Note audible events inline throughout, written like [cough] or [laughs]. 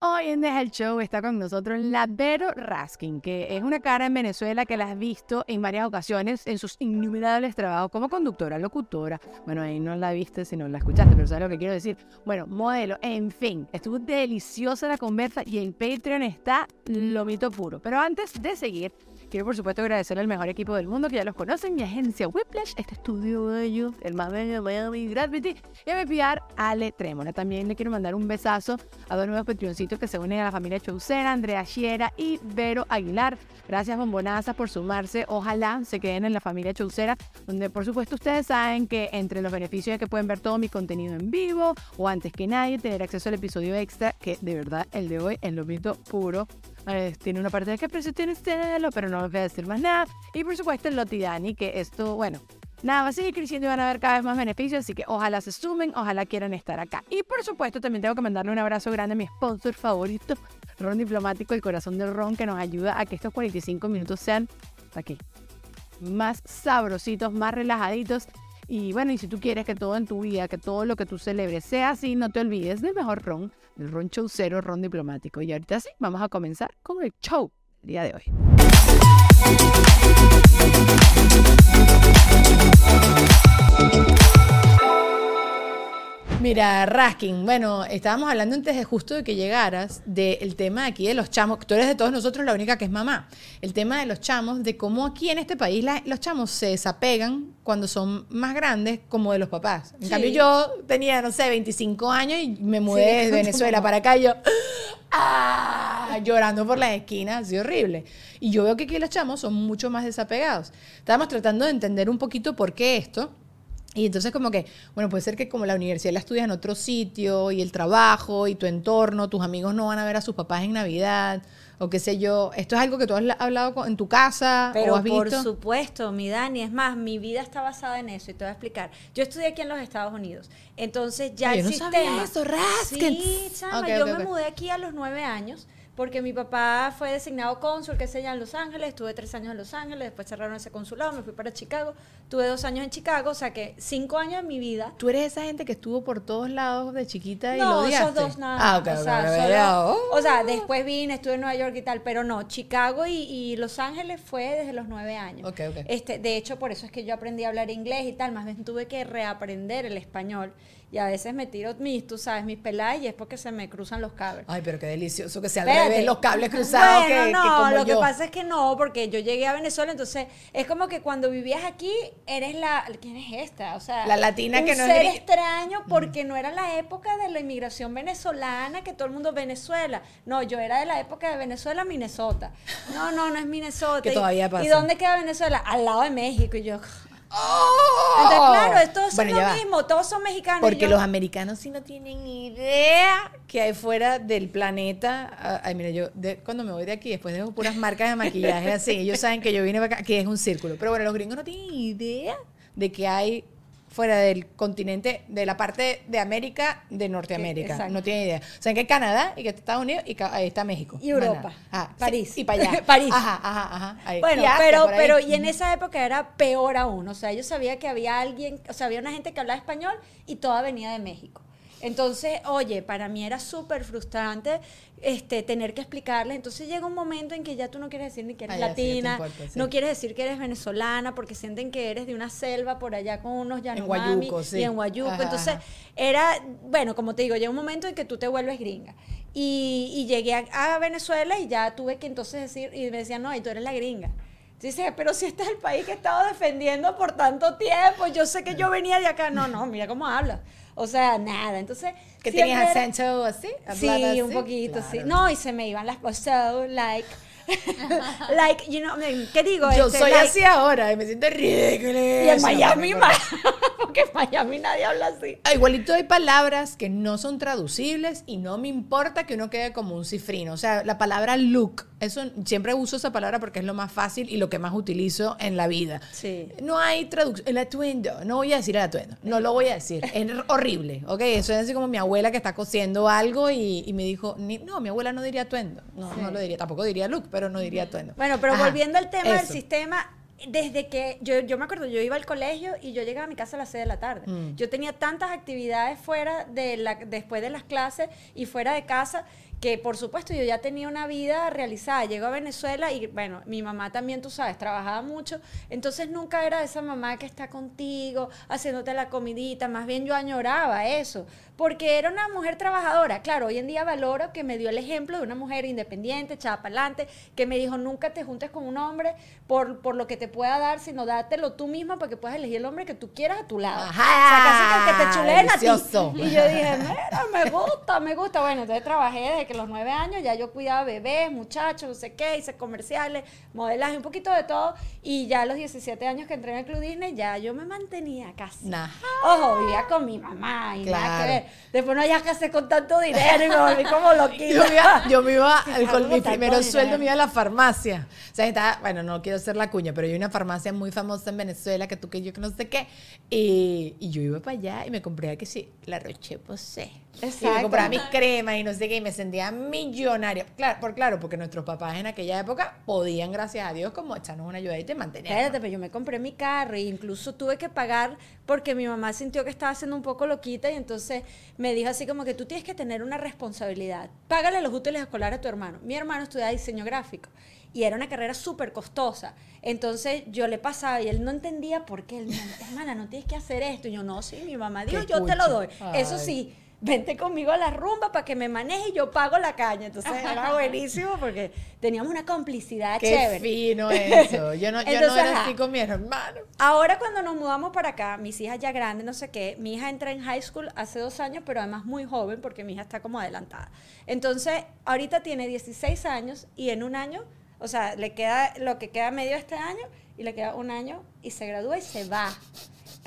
Hoy en Deja el Show está con nosotros la Vero Raskin, que es una cara en Venezuela que la has visto en varias ocasiones en sus innumerables trabajos como conductora, locutora. Bueno, ahí no la viste si no la escuchaste, pero sabes lo que quiero decir. Bueno, modelo, en fin, estuvo deliciosa la conversa y el Patreon está lo mito puro. Pero antes de seguir, Quiero, por supuesto, agradecer al mejor equipo del mundo que ya los conocen, mi agencia Whiplash, este estudio de ellos, el más bello Miami Gravity, y a mi PR Ale Trémola. También le quiero mandar un besazo a dos nuevos patroncitos que se unen a la familia Chaucera, Andrea Chiera y Vero Aguilar. Gracias, bombonazas, por sumarse. Ojalá se queden en la familia Chaucera, donde, por supuesto, ustedes saben que entre los beneficios es que pueden ver todo mi contenido en vivo o antes que nadie tener acceso al episodio extra, que de verdad el de hoy es lo mito puro tiene una parte de qué precio tiene Stelo, pero no les voy a decir más nada. Y por supuesto el Lotidani, que esto, bueno, nada, va a seguir creciendo y van a haber cada vez más beneficios, así que ojalá se sumen, ojalá quieran estar acá. Y por supuesto también tengo que mandarle un abrazo grande a mi sponsor favorito, Ron Diplomático, el corazón del Ron, que nos ayuda a que estos 45 minutos sean, aquí, más sabrositos, más relajaditos. Y bueno, y si tú quieres que todo en tu vida, que todo lo que tú celebres sea así, no te olvides del mejor ron el ron cero ron diplomático. Y ahorita sí, vamos a comenzar con el show del día de hoy. Mira, Raskin, bueno, estábamos hablando antes de justo de que llegaras del tema de aquí de los chamos, tú eres de todos nosotros la única que es mamá, el tema de los chamos, de cómo aquí en este país los chamos se desapegan cuando son más grandes como de los papás. En cambio yo tenía, no sé, 25 años y me mudé de Venezuela para acá y yo, ¡ah! llorando por las esquinas, así horrible. Y yo veo que aquí los chamos son mucho más desapegados. Estábamos tratando de entender un poquito por qué esto. Y entonces como que, bueno, puede ser que como la universidad la estudias en otro sitio y el trabajo y tu entorno, tus amigos no van a ver a sus papás en Navidad o qué sé yo. ¿Esto es algo que tú has hablado en tu casa Pero o has visto? por supuesto, mi Dani. Es más, mi vida está basada en eso y te voy a explicar. Yo estudié aquí en los Estados Unidos. Entonces ya Ay, el yo no sistema... sabía eso, Raskin. Sí, chama, yo me mudé aquí a los nueve años porque mi papá fue designado cónsul, que sé ya, en Los Ángeles. Estuve tres años en Los Ángeles, después cerraron ese consulado, me fui para Chicago. Tuve dos años en Chicago, o sea que cinco años de mi vida Tú eres esa gente que estuvo por todos lados de chiquita y lo no, esos dos nada. Ah, ok, o, sea, solo- oh. o sea, después vine, estuve en Nueva York y tal, pero no, Chicago y, y Los Ángeles fue desde los nueve años. Ok, ok. Este, de hecho, por eso es que yo aprendí a hablar inglés y tal, más bien tuve que reaprender el español. Y a veces me tiro mis, tú sabes, mis peladas y es porque se me cruzan los cables. Ay, pero qué delicioso que sea al Revés, los cables cruzados Bueno, que, no, que como lo yo. que pasa es que no, porque yo llegué a Venezuela, entonces es como que cuando vivías aquí eres la ¿quién es esta? O sea, La latina un que no es ser gringa. extraño porque no era la época de la inmigración venezolana que todo el mundo Venezuela. No, yo era de la época de Venezuela, Minnesota. No, no, no es Minnesota. Que Y- todavía pasa. ¿Y dónde queda Venezuela? Al lado de México y yo. ¡Oh! Entonces, claro, es- todos Bueno, lo va. mismo, todos son mexicanos. Porque yo- los americanos sí no tienen idea que hay fuera del planeta. Ah, Ay, mira, yo de- cuando me voy de aquí, después dejo puras marcas de maquillaje así. Ellos saben que yo vine para acá, que es un círculo. Pero bueno, los gringos no tienen idea de que hay fuera del continente, de la parte de América, de Norteamérica. exacto. no tienen idea. O sea, que Canadá y que está Estados Unidos y ahí está México. Y Europa. Ah, sí, París. y para allá. [laughs] París. Ajá, ajá, ajá. ahí. Bueno, pero, pero y en esa época era peor aún. O sea, yo sabía que había alguien, o sea, había una gente que hablaba español y toda venía de México. Entonces, oye, para mí era súper frustrante este, tener que explicarles. Entonces llega un momento en que ya tú no quieres decir ni que eres sí, latina, importa, sí. no quieres decir que eres venezolana porque sienten que eres de una selva por allá con unos Yanomami sí. y en Guayuco. Ajá, Entonces, ajá. era, bueno, como te digo, llega un momento en que tú te vuelves gringa. Y, y llegué a, a Venezuela y ya tuve que entonces decir, y me decían, no, y tú eres la gringa. Dice, pero si este es el país que he estado defendiendo por tanto tiempo, yo sé que yo venía de acá. No, no, mira cómo habla. O sea, nada. Entonces. Que tenías acento así. Sí, un poquito, sí. No, y se me iban las cosas. So, like. [laughs] like, you know, ¿qué digo? Yo Este, soy like- así ahora y me siento ridículo. Y en Miami más. [laughs] Porque en Miami nadie habla así. Ah, Igualito hay palabras que no son traducibles y no me importa que uno quede como un cifrino. O sea, la palabra look, eso siempre uso esa palabra porque es lo más fácil y lo que más utilizo en la vida. Sí. No hay traducción. El atuendo, no voy a decir el atuendo, no lo voy a decir. Es horrible, ¿ok? Eso es así como mi abuela que está cosiendo algo y, y me dijo, no, mi abuela no diría atuendo. No, no lo diría, tampoco diría look, pero no diría atuendo. Bueno, pero Ajá, volviendo al tema del sistema, desde que yo, yo me acuerdo, yo iba al colegio y yo llegaba a mi casa a las 6 de la tarde. Mm. Yo tenía tantas actividades fuera de la, después de las clases y fuera de casa que por supuesto yo ya tenía una vida realizada. Llego a Venezuela y bueno, mi mamá también, tú sabes, trabajaba mucho. Entonces nunca era esa mamá que está contigo, haciéndote la comidita. Más bien yo añoraba eso. Porque era una mujer trabajadora. Claro, hoy en día valoro que me dio el ejemplo de una mujer independiente, echada para adelante, que me dijo, nunca te juntes con un hombre por, por lo que te pueda dar, sino dátelo tú misma para que puedas elegir el hombre que tú quieras a tu lado. Ajá, o sea, casi que el que te chuleen a ti. Y yo dije, mira, me gusta, me gusta. Bueno, entonces trabajé desde que los nueve años, ya yo cuidaba bebés, muchachos, no sé qué, hice comerciales, modelaje, un poquito de todo. Y ya a los 17 años que entré en el Club Disney, ya yo me mantenía casi. Nah. Ojo, vivía con mi mamá y nada que ver. Después no ya casé con tanto dinero y me volví como loquita. Yo me iba, yo me iba Claro, con mi primer sueldo, me iba a la farmacia. O sea, estaba, bueno, no quiero hacer la cuña, pero hay una farmacia muy famosa en Venezuela que tú que yo que no sé qué. Y, y yo iba para allá y me compré, que sí, la Roche Posay. Y me Exacto. compraba mis cremas y no sé qué, y me sentía millonaria. Claro, por, claro, porque nuestros papás en aquella época podían, gracias a Dios, como echarnos una ayudadita y mantenernos. Espérate, pero yo me compré mi carro e incluso tuve que pagar porque mi mamá sintió que estaba siendo un poco loquita y entonces me dijo así como que tú tienes que tener una responsabilidad. Págale los útiles escolares a tu hermano. Mi hermano estudiaba diseño gráfico y era una carrera súper costosa. Entonces yo le pasaba y él no entendía por qué. Él me hermana, no tienes que hacer esto. Y yo, no, sí, mi mamá dijo, yo te lo doy. Eso sí, vente conmigo a la rumba para que me maneje y yo pago la caña. Entonces era [laughs] buenísimo porque teníamos una complicidad Qué chévere. fino [laughs] eso. Yo no, yo no Entonces, era ajá. así con mi hermano. Ahora cuando nos mudamos para acá, mis hijas ya grandes, no sé qué, mi hija entra en high school hace dos años, pero además muy joven porque mi hija está como adelantada. Entonces, ahorita tiene 16 años y en un año, o sea, le queda lo que queda medio este año y le queda un año y se gradúa y se va.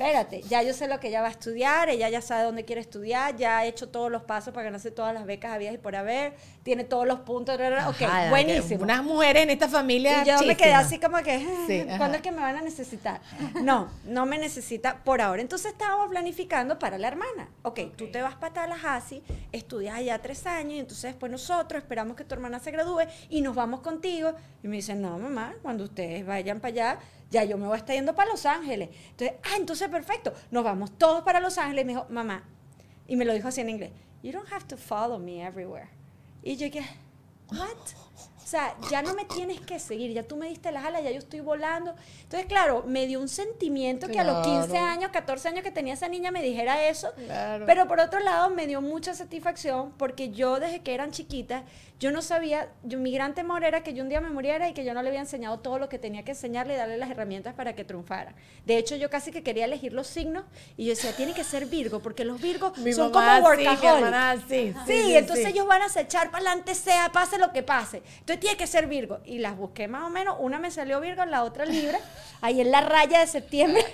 Espérate, ya yo sé lo que ella va a estudiar, ella ya sabe dónde quiere estudiar, ya ha hecho todos los pasos para ganarse todas las becas habidas y por haber, tiene todos los puntos, ok, Ajá, buenísimo. Unas mujeres en esta familia. Y yo me quedé así como que, Sí, ¿cuándo es que me van a necesitar? No, no me necesita por ahora. Entonces estábamos planificando para la hermana. Ok, tú te vas para Tallahassee, estudias allá tres años y entonces después nosotros esperamos que tu hermana se gradúe y nos vamos contigo. Y me dicen, no, mamá, cuando ustedes vayan para allá, ya yo me voy a estar yendo para Los Ángeles. Entonces, ah, entonces perfecto, nos vamos todos para Los Ángeles. Y me dijo, mamá, y me lo dijo así en inglés, you don't have to follow me everywhere. Y yo dije, what? O sea, ya no me tienes que seguir, ya tú me diste las alas, ya yo estoy volando. Entonces, claro, me dio un sentimiento que a los 15 Claro. años, 14 años que tenía esa niña me dijera eso. Claro. Pero por otro lado, me dio mucha satisfacción porque yo desde que eran chiquitas, yo no sabía, yo, mi gran temor era que yo un día me muriera y que yo no le había enseñado todo lo que tenía que enseñarle y darle las herramientas para que triunfara. De hecho, yo casi que quería elegir los signos y yo decía, tiene que ser Virgo, porque los Virgos Mi son mamá como sí, workaholics. hermana sí, sí, Sí, sí, entonces ellos van a echar para adelante, sea, pase lo que pase. Entonces tiene que ser Virgo. Y las busqué más o menos. Una me salió Virgo, la otra Libra. Ahí en la raya de septiembre.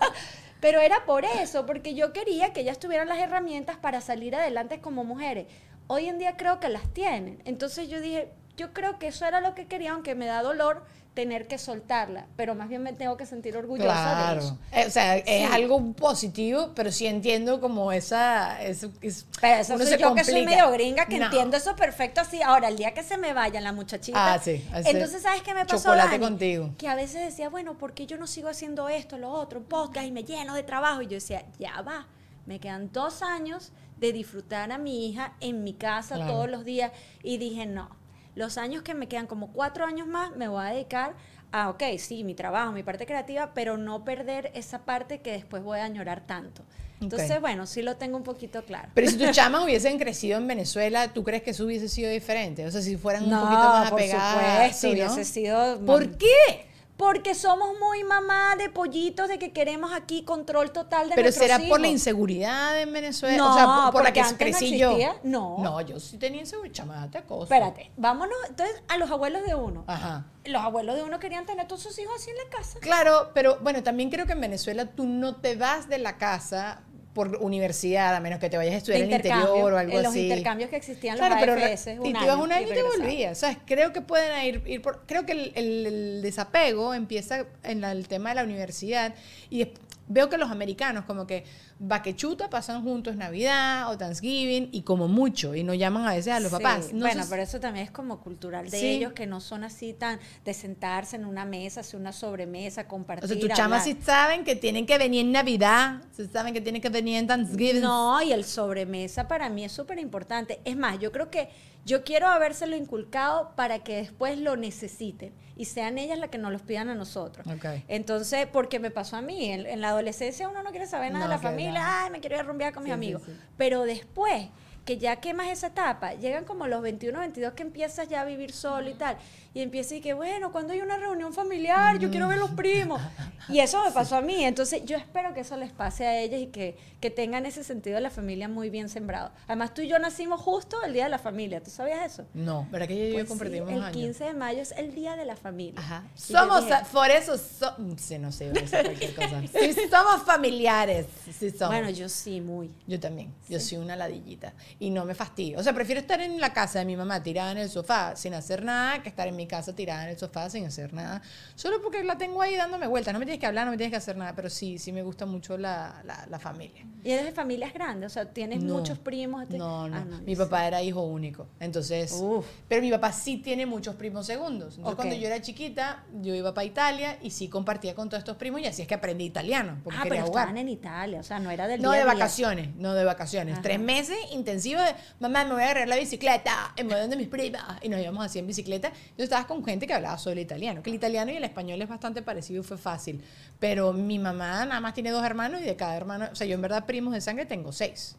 [laughs] Pero era por eso, porque yo quería que ellas tuvieran las herramientas para salir adelante como mujeres. Hoy en día creo que las tienen. Entonces yo dije, yo creo que eso era lo que quería, aunque me da dolor tener que soltarla. Pero más bien me tengo que sentir orgullosa de eso. Claro. Eh, o sea, es Sí. algo positivo, pero sí entiendo como esa. Eso, es- Pero eso uno soy se yo que soy medio gringa, que No. entiendo eso perfecto así. Ahora, el día que se me vayan la muchachita. Ah, sí, Entonces, ¿sabes qué me pasó? chocolate Dani? contigo. Que a veces decía, bueno, ¿por qué yo no sigo haciendo esto, lo otro, podcast y me lleno de trabajo? Y yo decía, ya va. Me quedan dos años de disfrutar a mi hija en mi casa Claro. todos los días. Y dije, no. Los años que me quedan, como cuatro años más, me voy a dedicar a, ok, sí, mi trabajo, mi parte creativa, pero no perder esa parte que después voy a añorar tanto. Entonces, bueno, sí lo tengo un poquito claro. Pero si tus [laughs] chamas hubiesen crecido en Venezuela, ¿tú crees que eso hubiese sido diferente? O sea, si fueran un poquito más por apegadas. supuesto, sí, ¿no? hubiese sido... ¿Por qué? Porque somos muy mamá de pollitos, de que queremos aquí control total de Pero será por la inseguridad en Venezuela. No, o sea, por, por la que antes no crecí yo. No. No, yo sí tenía inseguridad, chamada, cosa. Espérate, vámonos entonces a los abuelos de uno. Ajá. Los abuelos de uno querían tener todos sus hijos así en la casa. Claro, pero bueno, también creo que en Venezuela tú no te vas de la casa por universidad, a menos que te vayas a estudiar en el interior o algo en los así. intercambios que existían Claro, los pero AFS, re- un y te ibas un año y te volvías. ¿sabes? Creo que pueden ir, ir por. Creo que el, el- el desapego empieza en la- el tema de la universidad y es- veo que los americanos, como que vaquechuta, pasan juntos Navidad o Thanksgiving y como mucho y no llaman a veces a los Sí, papás. No bueno, pero eso también es como cultural de Sí. ellos, que no son así tan de sentarse en una mesa, hacer una sobremesa, compartir. O sea, tus chamas sí saben que tienen que venir en Navidad, sí saben que tienen que venir en Thanksgiving. No, y el sobremesa para mí es súper importante. Es más, yo creo que yo quiero habérselo inculcado para que después lo necesiten y sean ellas las que nos los pidan a nosotros. Ok. Entonces, porque me pasó a mí, en, en la adolescencia uno no quiere saber nada No, de la familia, nada. ay, me quiero ir a rumbear con mis Sí, sí, amigos. sí. Pero después que ya quemas esa etapa, llegan como los 21, 22 que empiezas ya a vivir solo y tal, y empiezas y que, bueno, cuando hay una reunión familiar, yo quiero ver los primos. Y eso me [laughs] pasó a mí, entonces yo espero que eso les pase a ellas y que, que tengan ese sentido de la familia muy bien sembrado. Además, tú y yo nacimos justo el Día de la Familia, ¿tú sabías eso? No, ¿verdad que yo Pues sí, compartimos el años? 15 de mayo es el Día de la Familia. Ajá. Y yo Somos, dije, por eso, so- sí, no sé, cualquier cosa. [laughs] Sí, somos familiares. Sí, somos. bueno, yo sí, muy. Yo también. Yo soy una ladillita. Y no me fastidio. O sea, prefiero estar en la casa de mi mamá tirada en el sofá sin hacer nada que estar en mi casa tirada en el sofá sin hacer nada. Solo porque la tengo ahí dándome vueltas. No me tienes que hablar, no me tienes que hacer nada. Pero sí, sí me gusta mucho la, la, la familia. ¿Y eres de familias grandes? O sea, ¿tienes No. muchos primos? este- No, no. Ah, mi yo papá era hijo único. Entonces, Uf. pero mi papá sí tiene muchos primos segundos. Entonces, Ok. cuando yo era chiquita, yo iba para Italia y sí compartía con todos estos primos y así es que aprendí italiano. Porque Ah, quería pero jugar. estaban en Italia, o sea, no era del No día de día. vacaciones, no de vacaciones. Ajá. Tres meses intensivos de, mamá, me voy a agarrar la bicicleta en medio de mis primas. Y nos íbamos así en bicicleta. Yo estaba con gente que hablaba solo italiano. Que el italiano y el español es bastante parecido y fue fácil. Pero mi mamá nada más tiene dos hermanos y de cada hermano, o sea, yo en verdad primos de sangre tengo seis.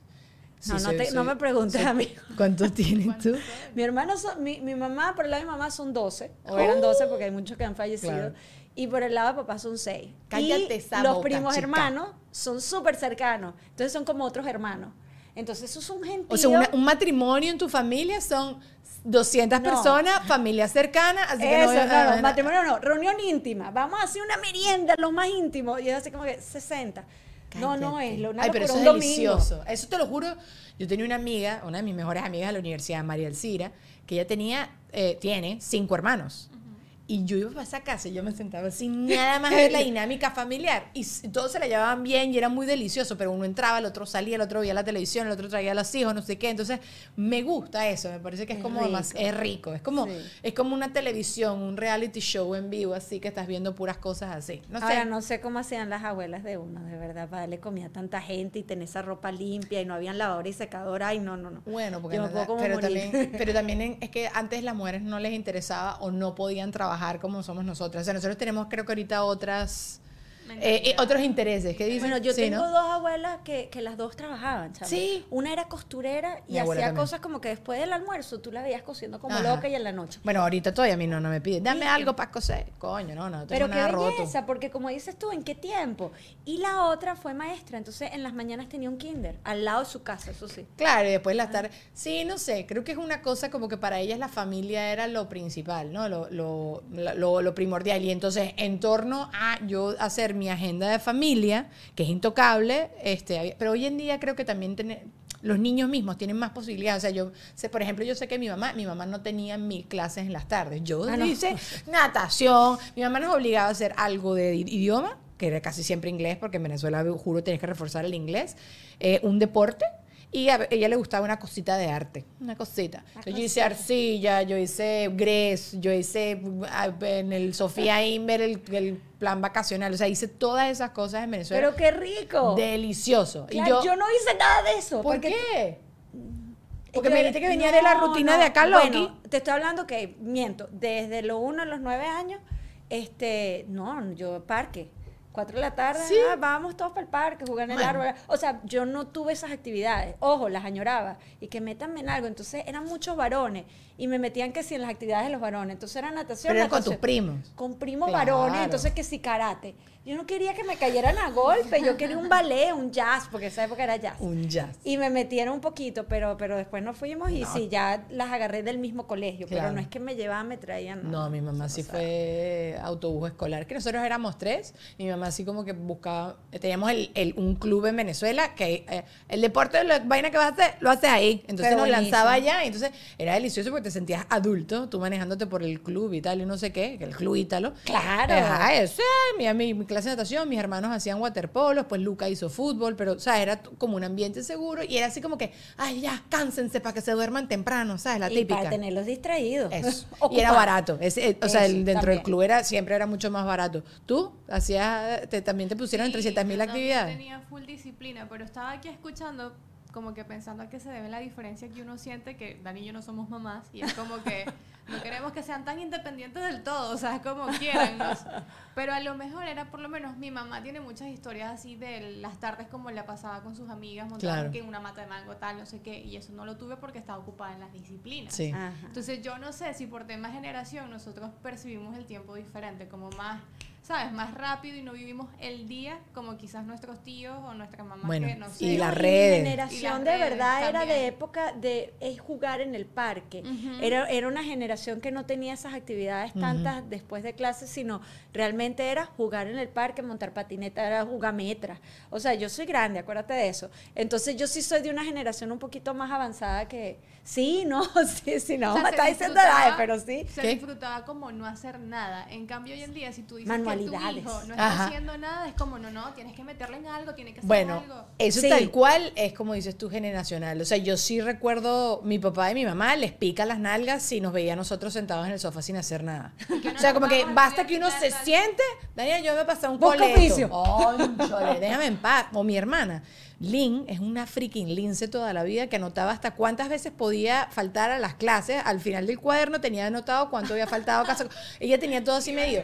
Sí, No, no, soy- te- no soy- me preguntes a mí. ¿Cuántos tienes tú? Mi hermano, son- mi, mi mamá, por el lado de mi mamá son 12, o eran 12 porque hay muchos que han fallecido. Claro. Y por el lado de papá son 6. Cállate y esa los boca, primos chica. hermanos son súper cercanos. Entonces son como otros hermanos. Entonces eso es un gentío. O sea, una- un matrimonio en tu familia son 200 No. personas, familia cercana, así que no, no, matrimonio no, reunión íntima. Vamos a hacer una merienda, los más íntimos. Y es así como que 60. No, no es, lo Ay, pero eso es domingo. delicioso. Eso te lo juro. Yo tenía una amiga, una de mis mejores amigas de la universidad, María Elcira, que ella tenía, eh, tiene cinco hermanos. Y yo iba a esa casa y yo me sentaba sin [laughs] nada más ver la dinámica familiar. Y todos se la llevaban bien y era muy delicioso, pero uno entraba, el otro salía, el otro veía la televisión, el otro traía a los hijos, no sé qué. Entonces, me gusta eso, me parece que es, Es como más, rico. es rico. Es como, Sí. es como una televisión, un reality show en vivo, así que estás viendo puras cosas así. No sé. Ahora no sé cómo hacían las abuelas de uno, de verdad, para darle comida a tanta gente y tener esa ropa limpia y no habían lavadora y secadora. Ay, no, no, no. Bueno, porque Yo no- puedo como pero, morir. también, pero [laughs] también es que antes las mujeres no les interesaba o no podían trabajar como somos nosotras. O sea, nosotros tenemos creo que ahorita otras eh, otros intereses. ¿Qué dices? Bueno, yo Sí, tengo ¿no? dos abuelas que, que las dos trabajaban, ¿sabes? Sí. Una era costurera y hacía también. cosas como que después del almuerzo tú la veías cosiendo como Ajá. loca y en la noche. Bueno, ahorita todavía a mí no, no me pide. Dame algo para coser. Coño, no, no, tengo Pero qué roto. belleza, porque como dices tú, ¿en qué tiempo? Y la otra fue maestra, entonces en las mañanas tenía un kinder al lado de su casa, eso sí. Claro, y después las tardes. Sí, no sé, creo que es una cosa como que para ellas la familia era lo principal, ¿no? Lo, lo, lo, lo primordial. Y entonces, en torno a yo hacer mi agenda de familia, que es intocable, este, pero hoy en día creo que también tener- los niños mismos tienen más posibilidades. O sea, yo sé, por ejemplo, yo sé que mi mamá, mi mamá no tenía mil clases en las tardes. Yo Ah, no. hice natación. Mi mamá nos obligaba a hacer algo de idioma, que era casi siempre inglés, porque en Venezuela, juro, tienes que reforzar el inglés. eh, un deporte. Y a ella le gustaba una cosita de arte, una cosita. Entonces, yo hice arcilla, yo hice grés, yo hice ah, en el Sofía Inver el, el plan vacacional. O sea, hice todas esas cosas en Venezuela. Pero qué rico. Delicioso. Claro, y yo, no hice nada de eso. ¿Por porque qué? Porque Yo me dijiste que venía de la rutina no. de acá, Loki. Bueno, te estoy hablando que, miento, desde los 1 a los 9 años, este, no, yo parque. 4 de la tarde, Sí. ah, vamos todos para el parque, jugar en el árbol. O sea, yo no tuve esas actividades. Ojo, las añoraba. Y que métanme en algo. Entonces eran muchos varones. Y me metían que sí en las actividades de los varones. Entonces era natación. Pero era con tus primos. Con primos Claro. varones. Entonces que sí karate. Yo no quería que me cayeran a golpe. Yo quería un ballet, un jazz, porque esa época era jazz. Un jazz. Y me metieron un poquito, pero, pero después nos fuimos y No. sí, ya las agarré del mismo colegio. Pero no es que me llevaban, me traían. No, mi mamá sí no fue autobús escolar, que nosotros éramos tres, y mi mamá así como que buscaba, teníamos el, el- un club en Venezuela que eh, el deporte, la vaina que vas a hacer, lo haces ahí. Entonces nos lanzaba allá, y entonces era delicioso porque te sentías adulto, tú manejándote por el club y tal, y no sé qué, que el club Ítalo. Claro. Ajá, eso, eh, mi, mi, mi clase de natación, mis hermanos hacían waterpolo, pues Luca hizo fútbol, pero, o sea, era como un ambiente seguro, y era así como que, ay, ya, cánsense para que se duerman temprano, ¿sabes? La Y típica. para tenerlos distraídos. Eso. [laughs] y era barato. Eh, o sea, Eso, el- dentro del club era, siempre era mucho más barato. ¿Tú hacías, te- también te pusieron en 300 mil Sí, yo actividades? Tenía full disciplina, pero estaba aquí escuchando como que pensando a qué se debe la diferencia que uno siente que Dani y yo no somos mamás y es como que no queremos que sean tan independientes del todo, o sea, es como quieran. Pero a lo mejor era por lo menos mi mamá tiene muchas historias así de las tardes como la pasaba con sus amigas montando Claro. que en una mata de mango tal, no sé qué, y eso no lo tuve porque estaba ocupada en las disciplinas. Sí. Entonces yo no sé si por tema generación nosotros percibimos el tiempo diferente, como más, ¿sabes? Más rápido y no vivimos el día como quizás nuestros tíos o nuestras mamás Bueno, que no sé. y las mi redes. generación Y las de verdad era de época de es jugar en el parque. era, era una generación que no tenía esas actividades tantas después de clases, sino realmente era jugar en el parque, montar patineta, era jugar metra. O sea, yo soy grande, acuérdate de eso. Entonces yo sí soy de una generación un poquito más avanzada que... Sí, no, [laughs] sí, sí, no, O sea, me está diciendo edades, pero sí. Se ¿Qué? disfrutaba como no hacer nada. En cambio, hoy en día, si tú dices tu hijo no está Ajá. haciendo nada, es como, no, no, tienes que meterle en algo, tiene que hacer Bueno, algo. eso Sí. tal cual es como dices tú generacional. O sea, yo sí recuerdo mi papá y mi mamá les pica las nalgas si nos veía a nosotros sentados en el sofá sin hacer nada. O sea, como que basta que uno se siente, Daniel, yo me pasé un coleto. Cónchale, déjame en paz. O mi hermana. Lynn es una freaking lince toda la vida que anotaba hasta cuántas veces podía faltar a las clases. Al final del cuaderno tenía anotado cuánto había faltado. Casa. Ella tenía todo así [laughs] medio.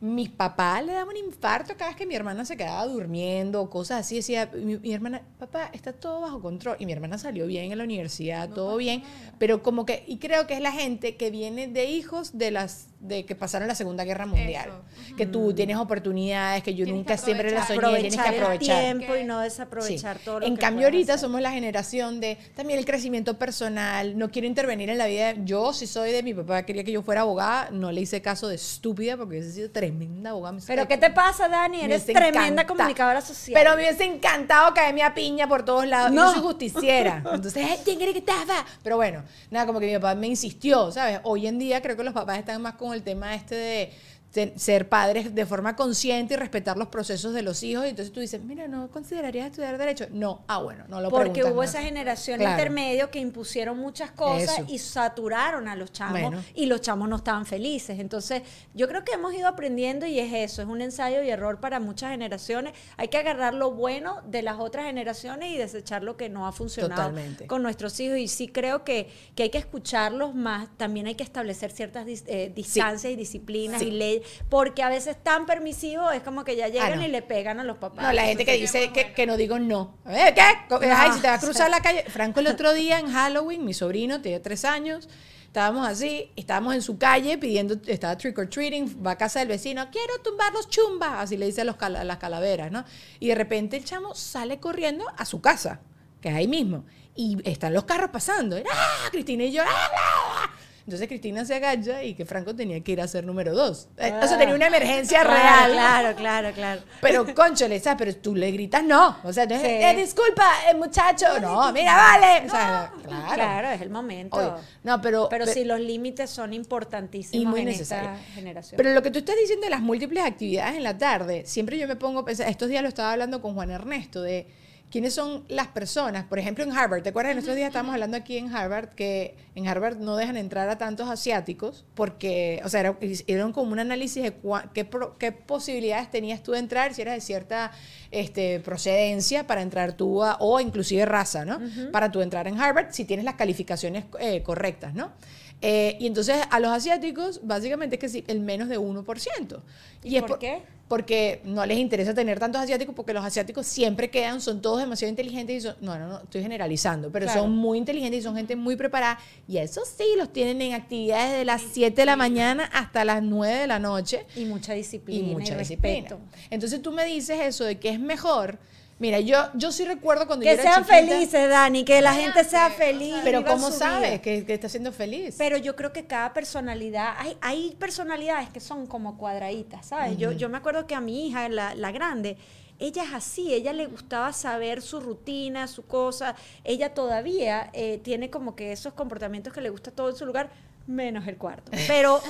Mi papá le daba un infarto cada vez que mi hermana se quedaba durmiendo o cosas así. Decía, mi, mi hermana, papá, está todo bajo control. Y mi hermana salió bien en la universidad, todo bien. Pero como que, y creo que es la gente que viene de hijos de las de que pasaron la Segunda Guerra Mundial. Eso. Que tú tienes oportunidades, que yo Tienes nunca que siempre las soñé, Aprovechar, tienes que el aprovechar. tiempo y no Sí. desaprovechar todo lo En que cambio, ahorita hacer. somos la generación de también el crecimiento personal. No quiero intervenir en la vida. Yo, si soy de mi papá, quería que yo fuera abogada. No le hice caso de estúpida porque hubiese sido tremenda abogada. Me Pero ¿qué te pasa, Dani? Eres tremenda comunicadora social. Pero me hubiese encantado caerme a piña por todos lados. No. Yo soy justiciera. [laughs] Entonces, "Ay, ¿quién cree que estaba? Pero bueno, nada, como que mi papá me insistió, ¿sabes? Hoy en día creo que los papás están más con el tema este de ser padres de forma consciente y respetar los procesos de los hijos. Y entonces tú dices, mira, ¿no considerarías estudiar Derecho? No. Ah, bueno, no lo Porque hubo más. esa generación Claro. intermedio que impusieron muchas cosas Eso. y saturaron a los chamos Bueno. y los chamos no estaban felices. Entonces, yo creo que hemos ido aprendiendo y es eso, es un ensayo y error para muchas generaciones. Hay que agarrar lo bueno de las otras generaciones y desechar lo que no ha funcionado Totalmente. con nuestros hijos. Y sí creo que, que hay que escucharlos más, también hay que establecer ciertas eh, distancias y disciplinas Sí. y leyes, porque a veces tan permisivo es como que ya llegan Ah, no. y le pegan a los papás. No, la gente que dice que, que no digo no. ¿Eh, ¿Qué? No. Ay, si te vas a cruzar la [laughs] calle. Franco el otro día en Halloween, mi sobrino tiene tres años, estábamos así, estábamos en su calle pidiendo, estaba trick or treating, va a casa del vecino, quiero tumbar los chumbas, así le dice a los a las calaveras, ¿no? Y de repente el chamo sale corriendo a su casa, que es ahí mismo, y están los carros pasando. ¡Ah! Cristina y yo, ¡ah! ¡Ah! Entonces Cristina se agacha y que Franco tenía que ir a hacer número dos. Eh, O sea, tenía una emergencia Claro, real. Claro, claro, claro. Pero, conchole, ¿sabes? Pero tú le gritas no. O sea, no Sí. eh, disculpa, eh, muchacho. No, mira, vale. O sea, claro. Claro, es el momento. Oye, no, pero. pero pe- sí, los límites son importantísimos y muy en esta generación. Pero lo que tú estás diciendo de las múltiples actividades en la tarde, siempre yo me pongo a pensar, estos días lo estaba hablando con Juan Ernesto, de quiénes son las personas, por ejemplo en Harvard, ¿te acuerdas? En estos días estábamos hablando aquí en Harvard que en Harvard no dejan entrar a tantos asiáticos porque, o sea, era, hicieron como un análisis de cua- qué posibilidades tenías tú de entrar, si eras de cierta este, procedencia para entrar tú a, o inclusive raza, ¿no? Para tú entrar en Harvard si tienes las calificaciones eh, correctas, ¿no? Eh, y entonces a los asiáticos, básicamente es que sí, el menos de 1%. ¿Y es por qué? Porque no les interesa tener tantos asiáticos, porque los asiáticos siempre quedan, son todos demasiado inteligentes y son, no, no, no, estoy generalizando, pero Claro. son muy inteligentes y son gente muy preparada. Y eso sí, los tienen en actividades de las 7 de la mañana hasta las 9 de la noche y mucha disciplina y y, mucha disciplina. respeto. Entonces tú me dices eso de que es mejor. Mira, yo, yo sí recuerdo cuando Que yo era sean chiquita, felices, Dani, que la gente sea feliz. Pero ¿cómo sabes que, que está siendo feliz? Pero yo creo que cada personalidad, hay, hay personalidades que son como cuadraditas, ¿sabes? yo, yo me acuerdo que a mi hija, la, la grande, ella es así, ella le gustaba saber su rutina, su cosa, ella todavía eh, tiene como que esos comportamientos que le gusta todo en su lugar, menos el cuarto. Pero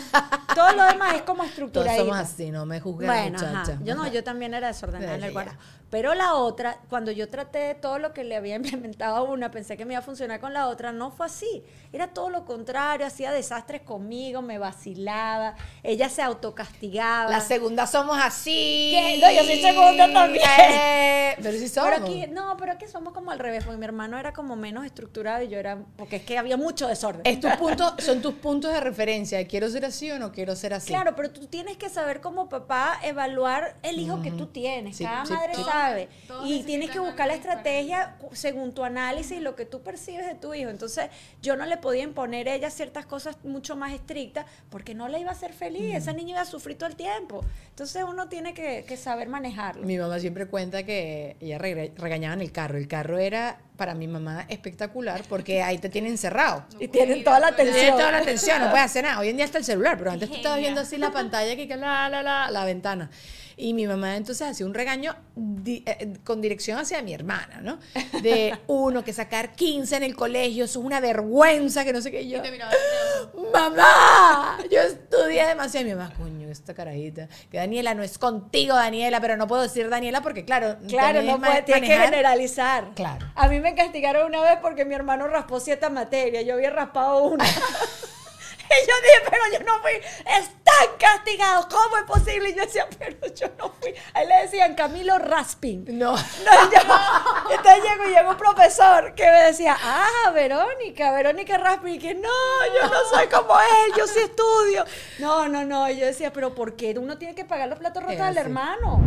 todo lo demás es como Todos estructuradito. somos así, no me juzgues la Bueno, muchacha. ajá. yo no, yo también era desordenada en el cuarto. Pero la otra, cuando yo traté de todo lo que le había [laughs] implementado a una, pensé que me iba a funcionar con la otra, no fue así. Era todo lo contrario, hacía desastres conmigo, me vacilaba, ella se autocastigaba. Las segundas somos así. ¿Qué? No, yo soy segunda también. Eh, pero sí somos. Pero aquí, no, pero aquí somos como al revés, porque mi hermano era como menos estructurado y yo era, porque es que había mucho desorden. Es puntos, son tus puntos [laughs] de referencia. ¿Quiero ser así o no quiero ser así? Claro, pero tú tienes que saber como papá evaluar el hijo que tú tienes. Sí, Cada sí, madre sí. sabe. Todos y tienes que buscar la estrategia según tu análisis y lo que tú percibes de tu hijo. Entonces, yo no le podía imponer a ella ciertas cosas mucho más estrictas porque no la iba a hacer feliz. Esa niña iba a sufrir todo el tiempo. Entonces, uno tiene que, que saber manejarlo. Mi mamá siempre cuenta que ella rega- regañaba en el carro. El carro era para mi mamá espectacular porque ahí te tienen encerrado. Y tienen toda la atención. toda la atención, no puedes hacer nada. Hoy en día está el celular, pero antes tú estabas viendo así la pantalla que la, la, la, la ventana. Y mi mamá entonces hacía un regaño di- eh, con dirección hacia mi hermana, ¿no? De [laughs] uno, que sacar 15 en el colegio, eso es una vergüenza, que no sé qué y yo. Y te miraba. ¡Mamá! Yo estudié demasiado. Y mi mamá, coño, esta carajita. Que Daniela no es contigo, Daniela, pero no puedo decir Daniela porque, claro, Claro, no es puede, tienes que generalizar. Claro. A mí me castigaron una vez porque mi hermano raspó siete materias, yo había raspado una. [laughs] [laughs] y yo dije, pero yo no fui, están castigados, ¿cómo es posible? Y yo decía, pero yo no fui. Ahí le decían Camilo Rasping. No. No, yo- entonces llegó, y llegó un profesor que me decía, ah, Verónica, Verónica Rasping, y que no, yo no soy como él, yo sí estudio. No, no, no, y yo decía, pero ¿por qué uno tiene que pagar los platos rotos así. hermano?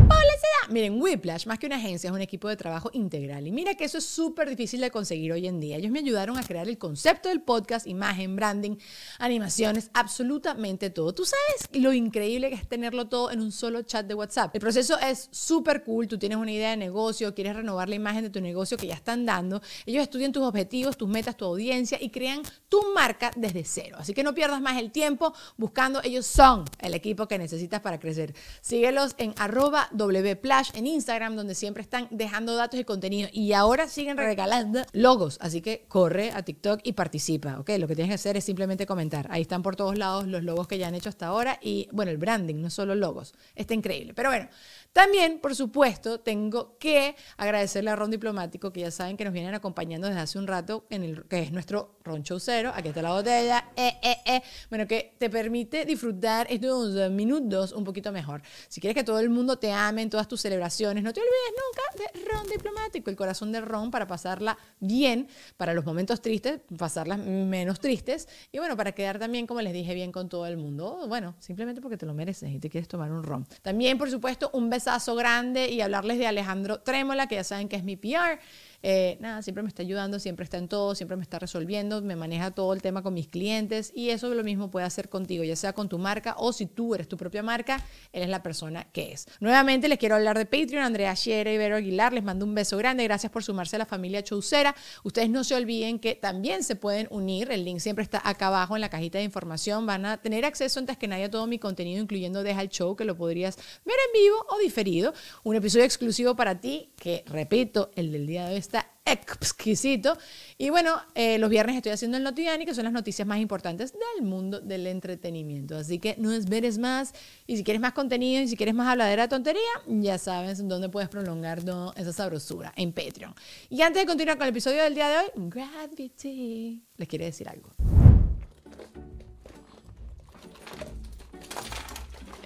Miren, Whiplash, más que una agencia, es un equipo de trabajo integral. Y mira que eso es súper difícil de conseguir hoy en día. Ellos me ayudaron a crear el concepto del podcast, imagen, branding, animaciones, absolutamente todo. Tú sabes lo increíble que es tenerlo todo en un solo chat de WhatsApp. El proceso es súper cool. Tú tienes una idea de negocio, quieres renovar la imagen de tu negocio que ya están dando. Ellos estudian tus objetivos, tus metas, tu audiencia y crean tu marca desde cero. Así que no pierdas más el tiempo buscando. Ellos son el equipo que necesitas para crecer. Síguelos en arroba wplash en Instagram, donde siempre están dejando datos y contenido. Y ahora siguen regalando logos. Así que corre a TikTok y participa. ¿ok? Lo que tienes que hacer es simplemente comentar. Ahí están por todos lados los logos que ya han hecho hasta ahora. Y bueno, el branding, no solo logos. Está increíble. Pero bueno. También, por supuesto, tengo que agradecerle a Ron Diplomático, que ya saben que nos vienen acompañando desde hace un rato, en el, que es nuestro Ron Show Cero. Aquí está la botella. Eh, eh, eh. Bueno, que te permite disfrutar estos minutos un poquito mejor. Si quieres que todo el mundo te ame en todas tus celebraciones, no te olvides nunca de Ron Diplomático, el corazón de Ron para pasarla bien, para los momentos tristes, pasarlas menos tristes y bueno, para quedar también, como les dije, bien con todo el mundo. Bueno, simplemente porque te lo mereces y te quieres tomar un ron. También, por supuesto, un besazo grande y hablarles de Alejandro Trémola, que ya saben que es mi PR. Eh, nada, siempre me está ayudando, siempre está en todo, siempre me está resolviendo, me maneja todo el tema con mis clientes y eso lo mismo puede hacer contigo, ya sea con tu marca o si tú eres tu propia marca, él es la persona que es. Nuevamente les quiero hablar de Patreon, Andrea Schiera y Vero Aguilar, les mando un beso grande, gracias por sumarse a la familia Chaucera. Ustedes no se olviden que también se pueden unir, el link siempre está acá abajo en la cajita de información, van a tener acceso antes que nadie a todo mi contenido, incluyendo Deja el Show, que lo podrías ver en vivo o diferido, un episodio exclusivo para ti, que repito, el del día de hoy exquisito. Y bueno, eh, los viernes estoy haciendo el Notidiani, que son las noticias más importantes del mundo del entretenimiento. Así que no esperes más. Y si quieres más contenido y si quieres más habladera de tontería, ya sabes dónde puedes prolongar toda esa sabrosura, en Patreon. Y antes de continuar con el episodio del día de hoy, Gravity les quiere decir algo.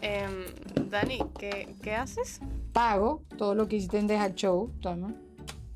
Em, Dani, ¿qué, ¿qué haces? Pago todo lo que hiciste en Deja el Show, toma.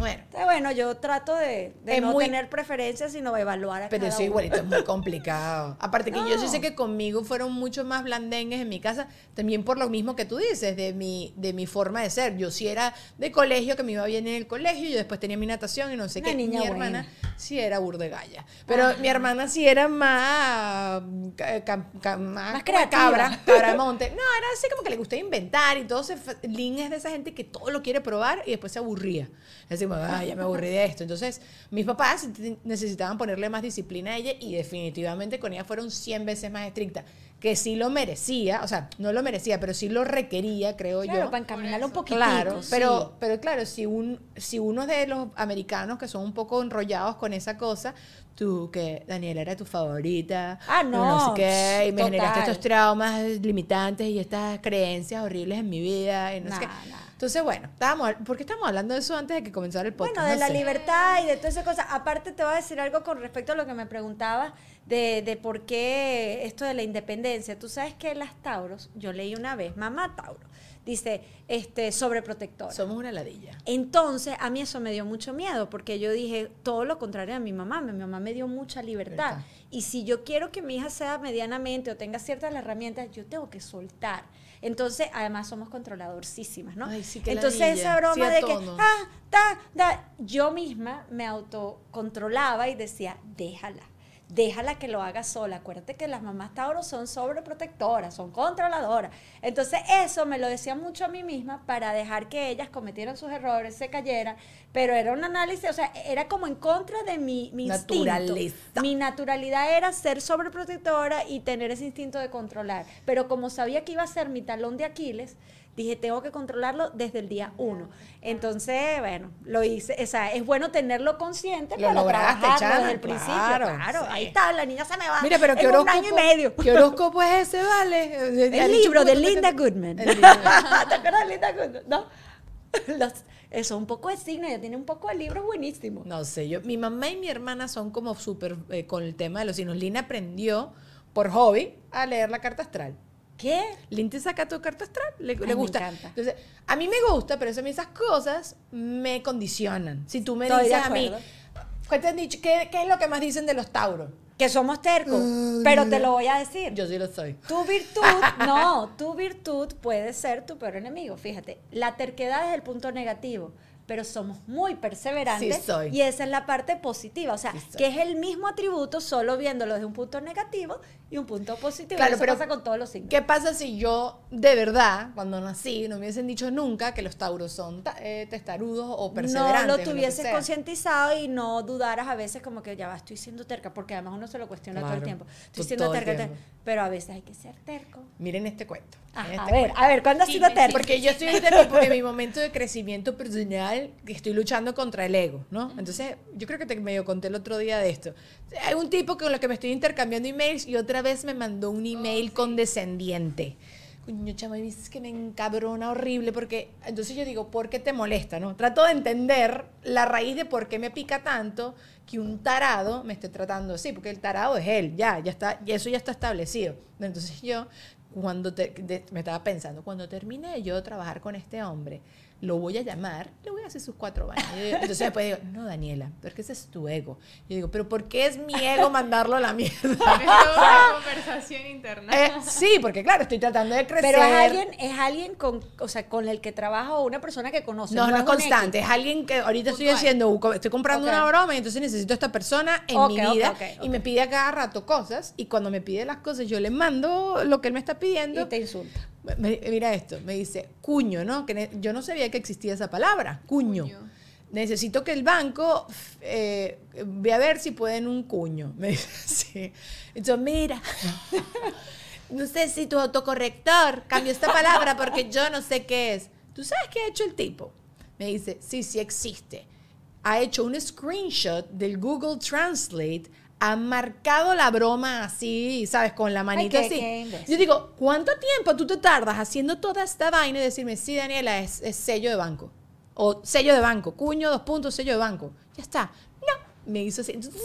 Bueno. Entonces, bueno, yo trato de, no muy- tener preferencias, sino evaluar a Pero cada eso uno. igualito es muy complicado. Aparte que yo sí sé que conmigo fueron mucho más blandengues en mi casa, también por lo mismo que tú dices, de mi, de mi forma de ser. Yo sí era de colegio, que me iba bien en el colegio, yo después tenía mi natación y no sé Una qué. niña mi buena. hermana sí era burdegalla. Pero mi hermana sí era más, ca- ca- ca- más, Más cabra, cabra [laughs] monte. No, era así como que le gustaba inventar y todo. Se, Lynn es de esa gente que todo lo quiere probar y después se aburría. Es decir, "Ay, ya me aburrí de esto. Entonces, mis papás necesitaban ponerle más disciplina a ella y definitivamente con ella fueron 100 veces más estrictas. Que sí lo merecía, o sea, no lo merecía, pero sí lo requería, creo Claro, yo. para encaminarlo un poquitito. Claro, pero, sí. pero claro, si, un, si uno de los americanos que son un poco enrollados con esa cosa, tú que Daniela era tu favorita, Ah, no, no, sé qué, y me total. generaste estos traumas limitantes y estas creencias horribles en mi vida, y no sé qué. Nah, nah. Entonces, bueno, estábamos, ¿por qué estamos hablando de eso antes de que comenzara el podcast? Bueno, de No la sé. libertad y de todas esas cosas. Aparte, te voy a decir algo con respecto a lo que me preguntabas de, de por qué esto de la independencia. Tú sabes que las Tauros, yo leí una vez, mamá Tauro, dice, este, sobreprotectora. Somos una ladilla. Entonces, a mí eso me dio mucho miedo, porque yo dije todo lo contrario a mi mamá. Mi mamá me dio mucha libertad. Libertad. Y si yo quiero que mi hija sea medianamente o tenga ciertas herramientas, yo tengo que soltar. Entonces, además somos controladorcísimas, ¿no? Ay, sí, qué Entonces, ladilla. esa broma Sí de que, ah, ta, ta, yo misma me autocontrolaba y decía, déjala. Déjala que lo haga sola. Acuérdate que las mamás Tauro son sobreprotectoras, son controladoras. Entonces, eso me lo decía mucho a mí misma para dejar que ellas cometieran sus errores, se cayeran. Pero era un análisis, o sea, era como en contra de mi, mi instinto. Mi naturalidad era ser sobreprotectora y tener ese instinto de controlar. Pero como sabía que iba a ser mi talón de Aquiles, dije, tengo que controlarlo desde el día uno. Entonces, bueno, lo hice. O sea, es bueno tenerlo consciente Lo para lograste, trabajarlo chama, desde el principio. claro, Claro, sí. ahí está, la niña se me va. Mira, pero ¿qué en horóscopo? un año y medio. ¿Qué horóscopo es ese, vale? [laughs] El libro de Linda Goodman. El. [laughs] ¿Te acuerdas de Linda Goodman? ¿No? [laughs] Los- eso, un poco de signo, ella tiene un poco de libros buenísimos. No sé, yo, mi mamá y mi hermana son como súper eh, con el tema de los signos. Lina aprendió por hobby a leer la carta astral. ¿Qué? Lin te saca tu carta astral, le, le me gusta. encanta. Entonces, a mí me gusta, pero eso, esas cosas me condicionan. Si tú me Estoy dices a mí. ¿qué, te han dicho? ¿Qué, qué es lo que más dicen de los tauros? Que somos tercos, pero te lo voy a decir. Yo sí lo soy. Tu virtud, [laughs] no, tu virtud puede ser tu peor enemigo. Fíjate, la terquedad es el punto negativo, pero somos muy perseverantes Sí soy. y esa es la parte positiva. O sea, Sí que es el mismo atributo, solo viéndolo desde un punto negativo y un punto positivo. Claro, eso pero pasa con todos los signos. ¿Qué pasa si yo, de verdad, cuando nací, no me hubiesen dicho nunca que los tauros son eh, testarudos o perseverantes? no lo tuvieses concientizado y no dudaras a veces como que ya va, estoy siendo terca, porque además uno se lo cuestiona todo el tiempo. Estoy siendo terca, tiempo. terca, pero a veces hay que ser terco. Miren este cuento. Ajá, miren a este ver, cuento. a ver, ¿cuándo has sido terco? Porque yo estoy en mi, en mi momento de crecimiento personal, que estoy luchando contra el ego, ¿no? Entonces, yo creo que te medio conté el otro día de esto. Hay un tipo con el que me estoy intercambiando emails y otra vez me mandó un email condescendiente. Coño, chama, y dices que me encabrona horrible porque entonces yo digo, ¿por qué te molesta, no? Trato de entender la raíz de por qué me pica tanto que un tarado me esté tratando así, porque el tarado es él, ya, ya está, y eso ya está establecido. Entonces yo cuando te- de- me estaba pensando, cuando termine de yo trabajar con este hombre, lo voy a llamar, le voy a hacer sus cuatro baños. Entonces después digo, no, Daniela, porque ese es tu ego. Yo digo, pero ¿por qué es mi ego mandarlo a la mierda? [laughs] Toda una conversación interna. Eh, sí, porque claro, estoy tratando de crecer. Pero es alguien, es alguien con, o sea, con el que trabaja o una persona que conoce. No, no es constante, es alguien que ahorita estoy haciendo, estoy comprando una broma y entonces necesito a esta persona en Ok, mi vida y me pide a cada rato cosas y cuando me pide las cosas yo le mando lo que él me está pidiendo. Y te insulta. Me- mira esto, me dice cuño, ¿no? Que ne- yo no sabía que existía esa palabra, cuño. Cuño. Necesito que el banco eh, vea a ver si pueden un cuño. [laughs] Me dice así. Entonces, mira, [laughs] no sé si tu autocorrector cambió esta palabra porque yo no sé qué es. ¿Tú sabes qué ha hecho el tipo? Me dice, sí, sí existe. Ha hecho un screenshot del Google Translate, ha marcado la broma así, ¿sabes? Con la manita qué- así. qué. Yo digo, ¿cuánto tiempo tú te tardas haciendo toda esta vaina y decirme, sí, Daniela, es, es sello de banco? O sello de banco, cuño, dos puntos, sello de banco. Ya está. No, me hizo así. Entonces,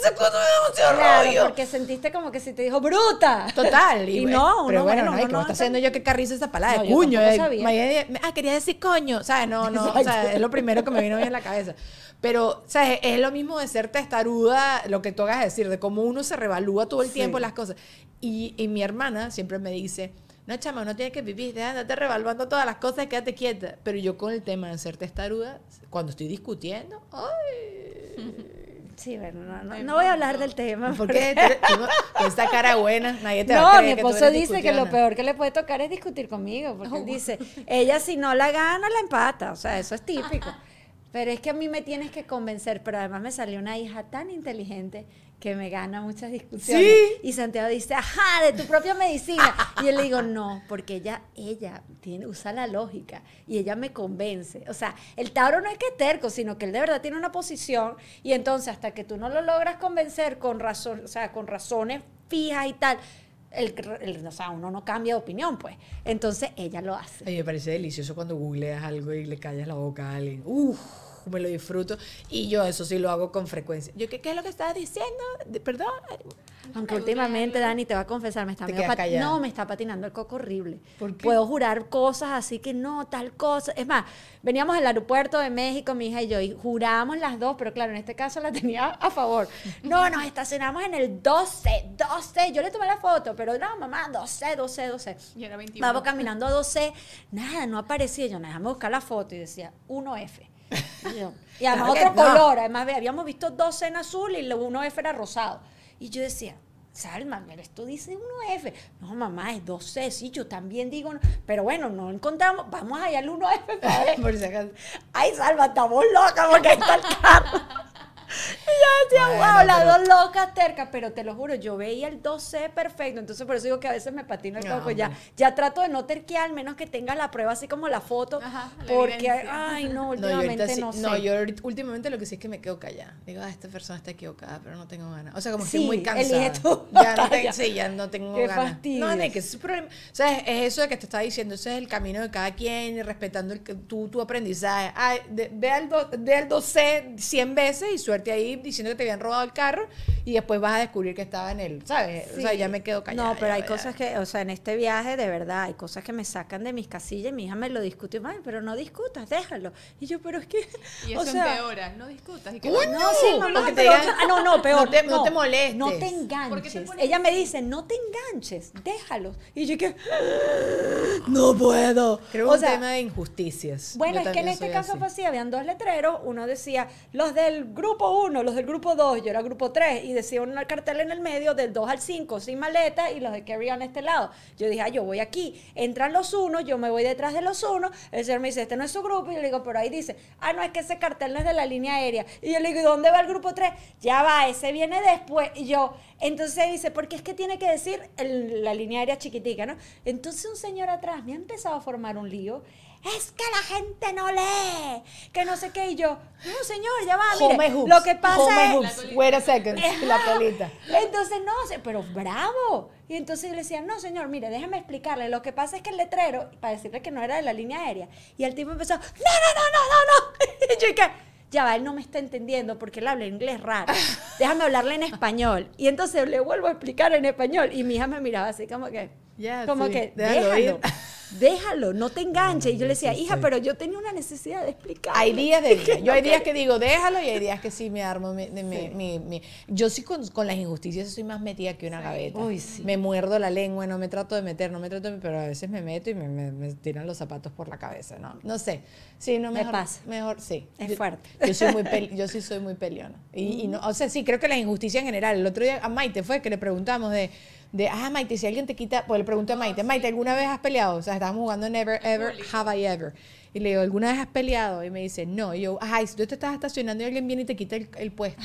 Claro, rollo. porque sentiste como que si te dijo bruta. Total. [laughs] Y bueno, no, pero uno, bueno, no, ¿y uno ¿cómo está no- haciendo yo que carrizo esa palabra? No, de yo cuño. tampoco eh, sabía. Ah, quería decir coño. ¿Sabes? No, no. O sea, es lo primero que me vino bien en la cabeza. Pero, ¿sabes? Es lo mismo de ser testaruda, lo que tú hagas decir, de cómo uno se revalúa todo el tiempo las cosas. Y, y mi hermana siempre me dice. No, chama, uno tiene que vivir, andarte revaluando todas las cosas, quédate quieta. Pero yo con el tema de ser testaruda, cuando estoy discutiendo, ¡ay! [laughs] Sí, bueno, no, no, no voy a hablar del tema. ¿Por no- con esta cara buena, nadie te va a No, creer mi que tú esposo dice que lo peor que le puede tocar es discutir conmigo, porque [laughs] él dice, ella si no la gana, la empata, o sea, eso es típico. [laughs] Pero es que a mí me tienes que convencer, pero además me salió una hija tan inteligente que me gana muchas discusiones. ¿Sí? Y Santiago dice, ajá, de tu propia medicina. Y yo le digo, no, porque ella, ella tiene, usa la lógica y ella me convence. O sea, el Tauro no es que es terco, sino que él de verdad tiene una posición y entonces hasta que tú no lo logras convencer con razón, o sea, con razones fijas y tal, el, el- o sea, uno no cambia de opinión, pues. Entonces ella lo hace. Ay, me parece delicioso cuando googleas algo y le callas la boca a alguien. Uf, me lo disfruto. Y yo eso sí lo hago con frecuencia. Yo, ¿qué, es lo que estabas diciendo? Perdón. Aunque últimamente, Dani, te va a confesar, me está medio. No, me está patinando el coco horrible. ¿Por qué? Puedo jurar cosas así que no, tal cosa. Es más, veníamos del aeropuerto de México, mi hija y yo, y jurábamos las dos, pero claro, en este caso la [laughs] tenía a favor. No, nos estacionamos en el 12, 12. Yo le tomé la foto, pero no, mamá, 12, 12, 12. Y era 21. Vamos caminando a 12, nada, no aparecía. Yo, nada, déjame buscar la foto y decía 1F. Y, yo- y además [laughs] Claro otro no. color, además habíamos visto 12 en azul y el 1F era rosado. Y yo decía, Salma, pero esto dice 1F. No, mamá, es 12, sí, yo también digo, no. pero bueno, no encontramos, vamos allá al 1F para ver. Por [laughs] si acaso. Ay, Salma, estamos locas porque ahí está el carro. [laughs] [laughs] Y yo decía, Bueno, wow, las pero- dos locas tercas, pero te lo juro, yo veía el 12 perfecto, entonces por eso digo que a veces me patino el No, coco, ya, ya trato de no terquear, al menos que tenga la prueba así como la foto, Ajá, la porque, evidencia. ay, no, No, yo ahorita últimamente sí- no, sé. no, yo últimamente lo que sí es que me quedo callada. Digo, ah, esta persona está equivocada, pero no tengo ganas. O sea, como Sí, estoy muy cansada. ya no tengo, sí, ya no tengo Qué ganas. fastidio. No, no, que es problema. O sea, es, es eso de que te estaba diciendo, ese es el camino de cada quien respetando el, tu, tu aprendizaje. Ay, de- ve, al do- ve al 12 100 veces y suerte ahí diciendo que te habían robado el carro y después vas a descubrir que estaba en él, ¿sabes? O sea, ya me quedo callada. No, pero hay ya. cosas que, o sea, en este viaje, de verdad, hay cosas que me sacan de mis casillas. Mi hija me lo discute, "Mami, pero no discutas, déjalo. Y yo, pero es que. Y o eso sea, empeora, no discutas. Y que Uy, No, sí, mamá, Porque te pero- digan, ah, no, no, peor. no te- no te molestes. No te ¿Por qué te enganches. Ella me dice, no te enganches, déjalos. Y yo que, no puedo. Creo o un sea, tema de injusticias. bueno, Yo es que en este caso así. fue así, habían dos letreros, uno decía los del grupo 1, los del grupo 2, yo era grupo 3, y decía un cartel en el medio del 2 al 5 sin maleta y los de carry on este lado. Yo dije, ah, yo voy aquí, entran los unos, yo me voy detrás de los unos, el señor me dice, este no es su grupo, y yo le digo, pero ahí dice, ah, no, es que ese cartel no es de la línea aérea. Y yo le digo, ¿y dónde va el grupo 3? Ya va, ese viene después, y yo, entonces dice, porque es que tiene que decir el- la línea aérea chiquitica, ¿no? Entonces un señor atrás me ha empezado a formar un lío. Es que la gente no lee, que no sé qué, y yo, no señor, ya va, mire, lo que pasa home es... hoops. Wait a second. La colita. Entonces, no, pero bravo. Y entonces yo le decía, no, señor, mire, déjeme explicarle. Lo que pasa es que el letrero, para decirle que no era de la línea aérea, y el tipo empezó, no, no, no, no, no, no. [laughs] Y yo, ¿qué? Ya va, él no me está entendiendo porque él habla inglés raro. Déjame hablarle en español. Y entonces le vuelvo a explicar en español. Y mi hija me miraba así como que, Ya, como sí, que, déjalo déjalo. Déjalo, no te enganches. Y yo le decía, hija, pero yo tenía una necesidad de explicar. Hay días de [laughs] días. Yo hay días que digo, déjalo, y hay días que sí me armo. mi- de mi- mi- mi- Yo sí con, con las injusticias soy más metida que una gaveta. Uy, sí. Me muerdo la lengua, no me trato de meter, no me trato de pero a veces me meto y me, me- me tiran los zapatos por la cabeza, ¿no? No sé. Sí, no, Me pasa. Mejor, sí. Es fuerte. Yo, soy muy [laughs] yo sí soy muy peleona. Y, y no, o sea, sí, creo que la injusticia en general. El otro día a Maite fue que le preguntamos de, de ah, Maite, si alguien te quita, pues le pregunté a Maite, Maite, ¿alguna vez has peleado? O sea, estábamos jugando Never, Ever, Have I Ever. Y le digo, ¿alguna vez has peleado? Y me dice, no. Y yo, ay, si tú te estás estacionando y alguien viene y te quita el, el puesto.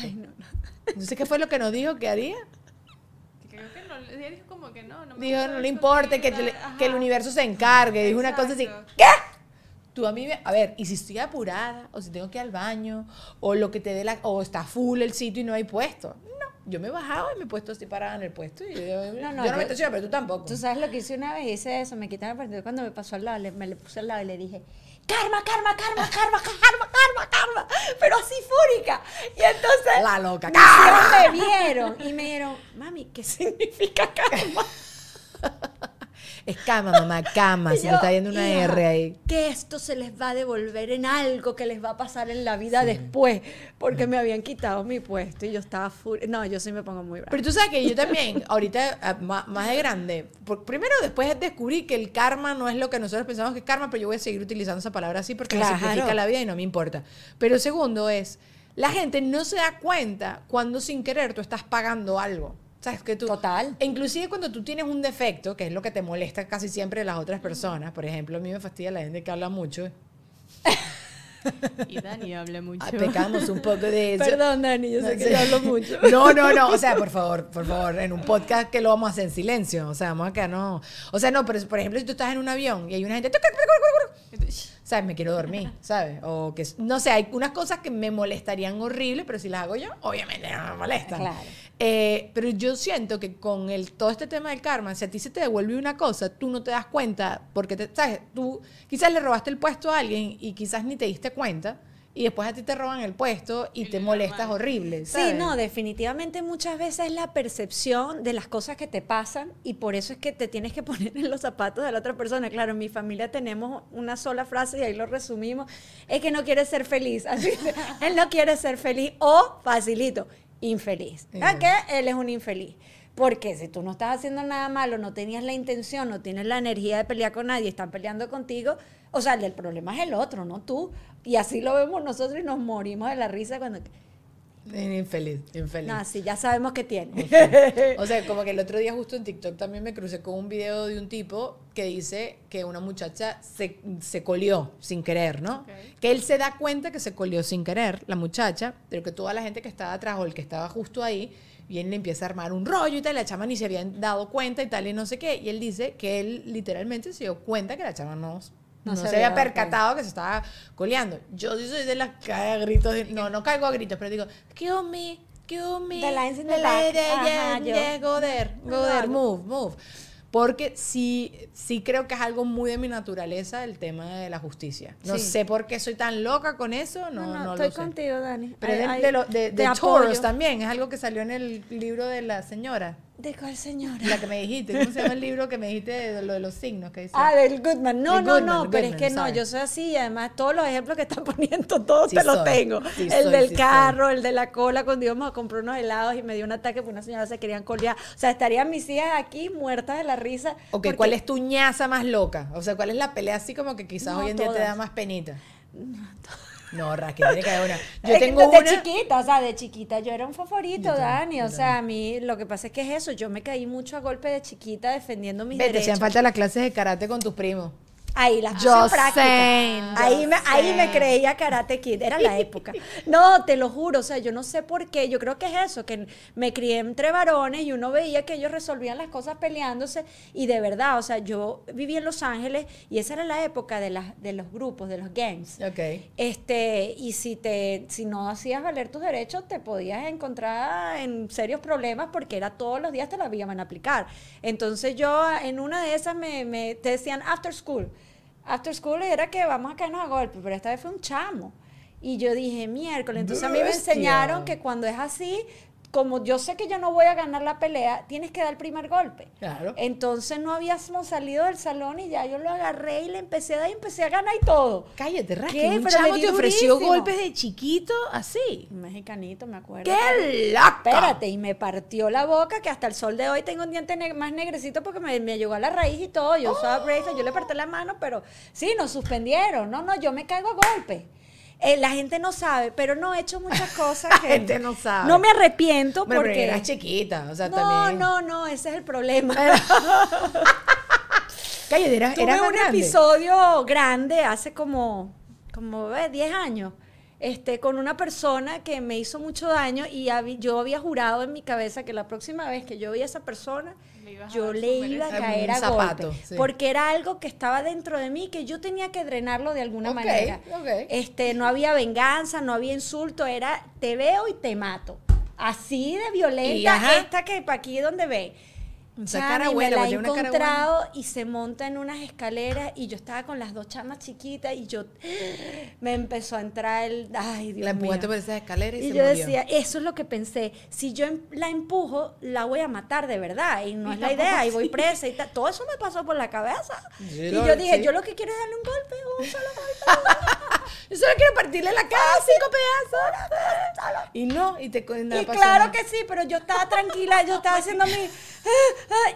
Entonces, ¿qué fue lo que nos dijo que haría? creo que no, ella dijo como que no, no me Dijo, no le importa, que, te- que el universo se encargue. Dijo una cosa así. ¿qué? Tú a mí, me- a ver, y si estoy apurada, o si tengo que ir al baño, o lo que te dé la, o está full el sitio y no hay puesto. Yo me he bajado y me he puesto así parada en el puesto. Y yo, No, no, yo no me estaciono, pero tú tampoco. Tú sabes lo que hice una vez, hice eso, me quitaron el partido cuando me pasó al lado, le- me le puse al lado y le dije, karma, karma, karma, karma, karma, karma, karma, pero así fúrica. Y entonces La loca. me vieron y me dijeron, mami, ¿qué [laughs] significa karma? Es cama, mamá, cama. Yo, le está yendo una "Hija, R ahí. Que esto se les va a devolver en algo que les va a pasar en la vida después, porque me habían quitado mi puesto y yo estaba fúrica. No, yo sí me pongo muy brava. Pero tú sabes que yo también, ahorita ah, ma- más, de grande, por- primero después descubrí que el karma no es lo que nosotros pensamos que es karma, pero yo voy a seguir utilizando esa palabra así porque me Claro. simplifica la vida y no me importa. Pero segundo es, la gente no se da cuenta cuando sin querer tú estás pagando algo. ¿Sabes? Que tú, Total. e Inclusive cuando tú tienes un defecto, que es lo que te molesta casi siempre de las otras personas, por ejemplo, a mí me fastidia la gente que habla mucho. Y Dani habla mucho. Ah, Pecamos un poco de eso. Perdón, Dani, yo sé que Sí. yo hablo mucho. [laughs] No, no, no. O sea, por favor, por favor, en un podcast que lo vamos a hacer en silencio. O sea, vamos a quedar, no. O sea, no, pero por ejemplo, si tú estás en un avión y hay una gente. ¿Sabes? Me quiero dormir, [laughs] ¿sabes? O que, no sé, hay unas cosas que me molestarían horrible, pero si las hago yo, obviamente no me molestan. Claro. Eh, pero yo siento que con el, todo este tema del karma, si a ti se te devuelve una cosa, tú no te das cuenta, porque, te, ¿sabes? Tú quizás le robaste el puesto a alguien y quizás ni te diste cuenta, y después a ti te roban el puesto y, te molestas horrible. Sí, ¿sabes? no, definitivamente muchas veces es la percepción de las cosas que te pasan y por eso es que te tienes que [laughs] poner en los zapatos de la otra persona. Claro, en mi familia tenemos una sola frase y ahí lo resumimos, es que no quiere ser feliz. [laughs] Así que él no quiere ser feliz o, facilito, infeliz. ¿A qué? Él es un infeliz. Porque si tú no estás haciendo nada malo, no tenías la intención, no tienes la energía de pelear con nadie, están peleando contigo, o sea, el del problema es el otro, no tú. Y así lo vemos nosotros y nos morimos de la risa cuando... Infeliz, infeliz. No, sí, ya sabemos que tiene. [laughs] O sea, como que el otro día justo en TikTok también me crucé con un video de un tipo que dice que una muchacha se, se colió sin querer, ¿no? Ok. Que él se da cuenta que se colió sin querer, la muchacha, pero que toda la gente que estaba atrás o el que estaba justo ahí, viene le empieza a armar un rollo y tal, y la chama ni se habían dado cuenta y tal, y no sé qué. Y él dice que él literalmente se dio cuenta que la chama no, no, se, había percatado que se estaba coleando. Yo sí soy de las que cae a gritos, de- no, no caigo a gritos, pero digo, kill me, kill me. The lines in the the back. lady, Ajá, yeah, yeah, go there, go there, move, move. Porque sí, sí creo que es algo muy de mi naturaleza el tema de la justicia. No Sí. sé por qué soy tan loca con eso, no, No, no, no estoy lo sé. contigo, Dani. Pero Ay, de, ay, de, de, también, es algo que salió en el libro de la señora, ¿De cuál señora? la que me dijiste. ¿Cómo se llama el libro que me dijiste de lo de los signos? Que dice? Ah, del Goodman. No, no, Goodman, no, pero es que no, yo soy así y además todos los ejemplos que están [laughs] poniendo, todos Sí te los tengo. sí el soy, del sí carro, el de la cola, cuando íbamos a comprar unos helados y me dio un ataque porque una señora se querían colear. O sea, estarían mis hijas aquí muertas de la risa. Ok, porque- ¿cuál es tu ñaza más loca? O sea, ¿cuál es la pelea así como que quizás No, hoy en día te da más penita? No, Raquel, tiene que haber una. [laughs] Yo Es que tengo desde una. chiquita, o sea, de chiquita yo era un favorito, también, Dani. O sea, a mí lo que pasa es que es eso. Yo me caí mucho a golpe de chiquita defendiendo mis Ve, te derechos. hacían falta las clases de karate con tus primos. Ahí las puse en práctica. sé, ahí me, ahí me creía Karate Kid, era la época. [laughs] No, te lo juro, o sea, yo no sé por qué, yo creo que es eso, que me crié entre varones y uno veía que ellos resolvían las cosas peleándose y de verdad, o sea, yo viví en Los Ángeles y esa era la época de, las, de los grupos, de los gangs. Ok. Este, y si te, si no hacías valer tus derechos, te podías encontrar en serios problemas porque era todos los días te la iban a aplicar. Entonces yo en una de esas me, me te decían after school. After school era que vamos a caernos a golpe, pero esta vez fue un chamo. Y yo dije, miércoles. Entonces a mí me enseñaron que cuando es así, como yo sé que yo no voy a ganar la pelea, tienes que dar el primer golpe. Claro. Entonces no habíamos salido del salón y ya yo lo agarré y le empecé a dar y empecé a ganar y todo. Cállate, Raquel. ¿Qué? Pero chamo te ofreció durísimo. golpes de chiquito así. Un mexicanito, me acuerdo. ¡Qué loca! Espérate, y me partió la boca que hasta el sol de hoy tengo un diente ne- más negrecito porque me, me llegó a la raíz y todo. Yo usaba braces, yo le partí la mano, pero sí, nos suspendieron. No, no, yo me caigo a golpe. Eh, la gente no sabe, pero no he hecho muchas [laughs] cosas. La que- gente no sabe. No me arrepiento porque. eras chiquita, o sea, no, también. no, no, ese es el problema. [laughs] Cállate, era, Tuve era un grande. episodio grande hace como, como eh, 10 años. Este, con una persona que me hizo mucho daño y yo había jurado en mi cabeza que la próxima vez que yo veía a esa persona, Le yo le iba a caer a zapato, golpe. sí. Porque era algo que estaba dentro de mí que yo tenía que drenarlo de alguna manera. Este, no había venganza, no había insulto, era te veo y te mato. así de Y, violenta, ajá. esta que para aquí donde ve. Esa cara y buena, me la he cara buena. encontrado y se monta en unas escaleras y yo estaba con las dos chamas chiquitas y yo [gasps] me empezó a entrar el ay Dios La empujaste mío. por esas escaleras y, Y se yo murió. decía, eso es lo que pensé. Si yo em- la empujo, la voy a matar de verdad. Y no Y es la idea. Y voy presa y tal. Todo eso me pasó por la cabeza. Y yo dije, sí. yo lo que quiero es darle un golpe, un solo golpe. [laughs] Yo solo quiero partirle la cara a cinco pedazos. Y no, y te claro que sí, pero yo estaba tranquila, yo estaba haciendo mi...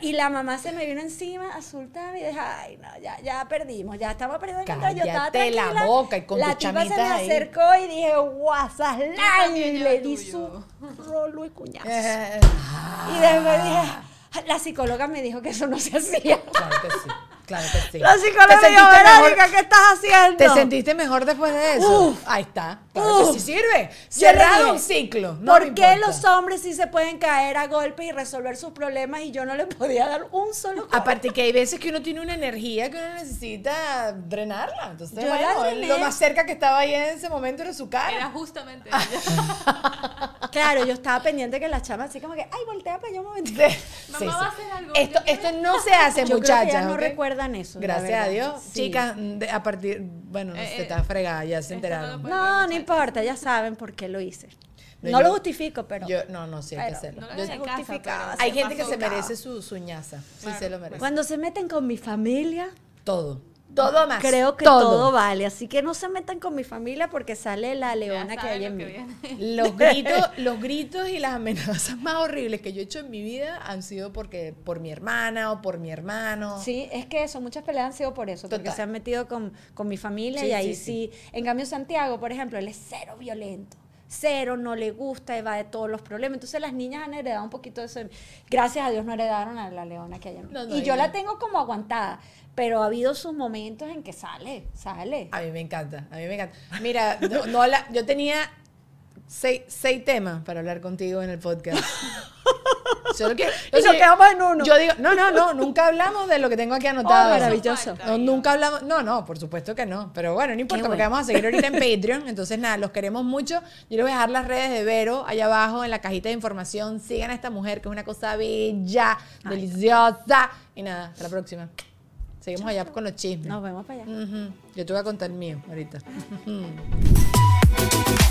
Y la mamá se me vino encima, asustada, y dije, ay, no, ya, ya perdimos, ya estamos perdiendo el control. Yo estaba Cállate la tranquila. boca y con La tipa se me ahí. acercó y dije, guasaslan, también y le di tuyo. su rolo y cuñazo. Eh, Y después dije, la psicóloga me dijo que eso no se hacía. claro que sí, claro que sí. La psicóloga ¿Te dijo, sentiste mejor- Verónica, ¿qué estás haciendo? ¿Te sentiste mejor después de eso? Uf. Ahí está. Claro que Uf. sí sirve. Cerrado dije, un ciclo. No ¿Por qué importa. los hombres sí se pueden caer a golpes y resolver sus problemas y yo no le podía dar un solo golpe? Aparte que hay veces que uno tiene una energía que uno necesita drenarla. Entonces, Yo bueno, lo más cerca que estaba ahí en ese momento era su cara. Era justamente ella. [laughs] Claro, yo estaba pendiente que las chamas así como que, ay, voltea para allá un momentito. Mamá va a hacer algo. Esto, esto no se hace, Yo creo que muchachas. ya no ¿ok? Recuerdan eso. la Gracias a Dios. Sí. Chicas, de- a partir. Bueno, Eh, se eh, está fregada, ya se no enteraron. lo No, no importa, ya saben por qué lo hice. No, No, yo- lo justifico, pero Yo, no, no, sí hay que Pero hacerlo. No lo Yo- hagas en casa, justificado. pero hay se gente que pasó. se merece su, su ñaza. Sí, se lo merece. cuando se meten con mi familia, Todo. Todo más. creo que todo. vale. Así que no se metan con mi familia porque sale la leona que hay en mí. [laughs] Los gritos, los gritos y las amenazas más horribles que yo he hecho en mi vida han sido porque por mi hermana o por mi hermano. Sí, es que eso, muchas peleas han sido por eso, porque se han metido con, con mi familia Sí, y ahí sí, sí, En cambio, Santiago, por ejemplo, él es cero violento. Cero, no le gusta, evade todos los problemas. Entonces las niñas han heredado un poquito de eso. Gracias a Dios no heredaron a la leona que hay en mí. No, no, y yo la tengo como aguantada, pero ha habido sus momentos en que sale, sale. A mí me encanta, a mí me encanta. Mira, no, no la- yo tenía seis, seis temas para hablar contigo en el podcast. [laughs] Solo que, Y nos quedamos en uno. Yo digo, no, no, no, nunca hablamos de lo que tengo aquí anotado. Oh, maravilloso. No, nunca hablamos, no, no, por supuesto que no, pero bueno, no importa porque vamos a seguir ahorita en [laughs] Patreon, entonces nada, los queremos mucho. Yo les voy a dejar las redes de Vero allá abajo en la cajita de información. Sigan a esta mujer que es una cosa bella, deliciosa y nada, hasta la próxima. Seguimos allá con los chismes. Nos vemos para allá. Yo te voy a contar el mío ahorita. [laughs]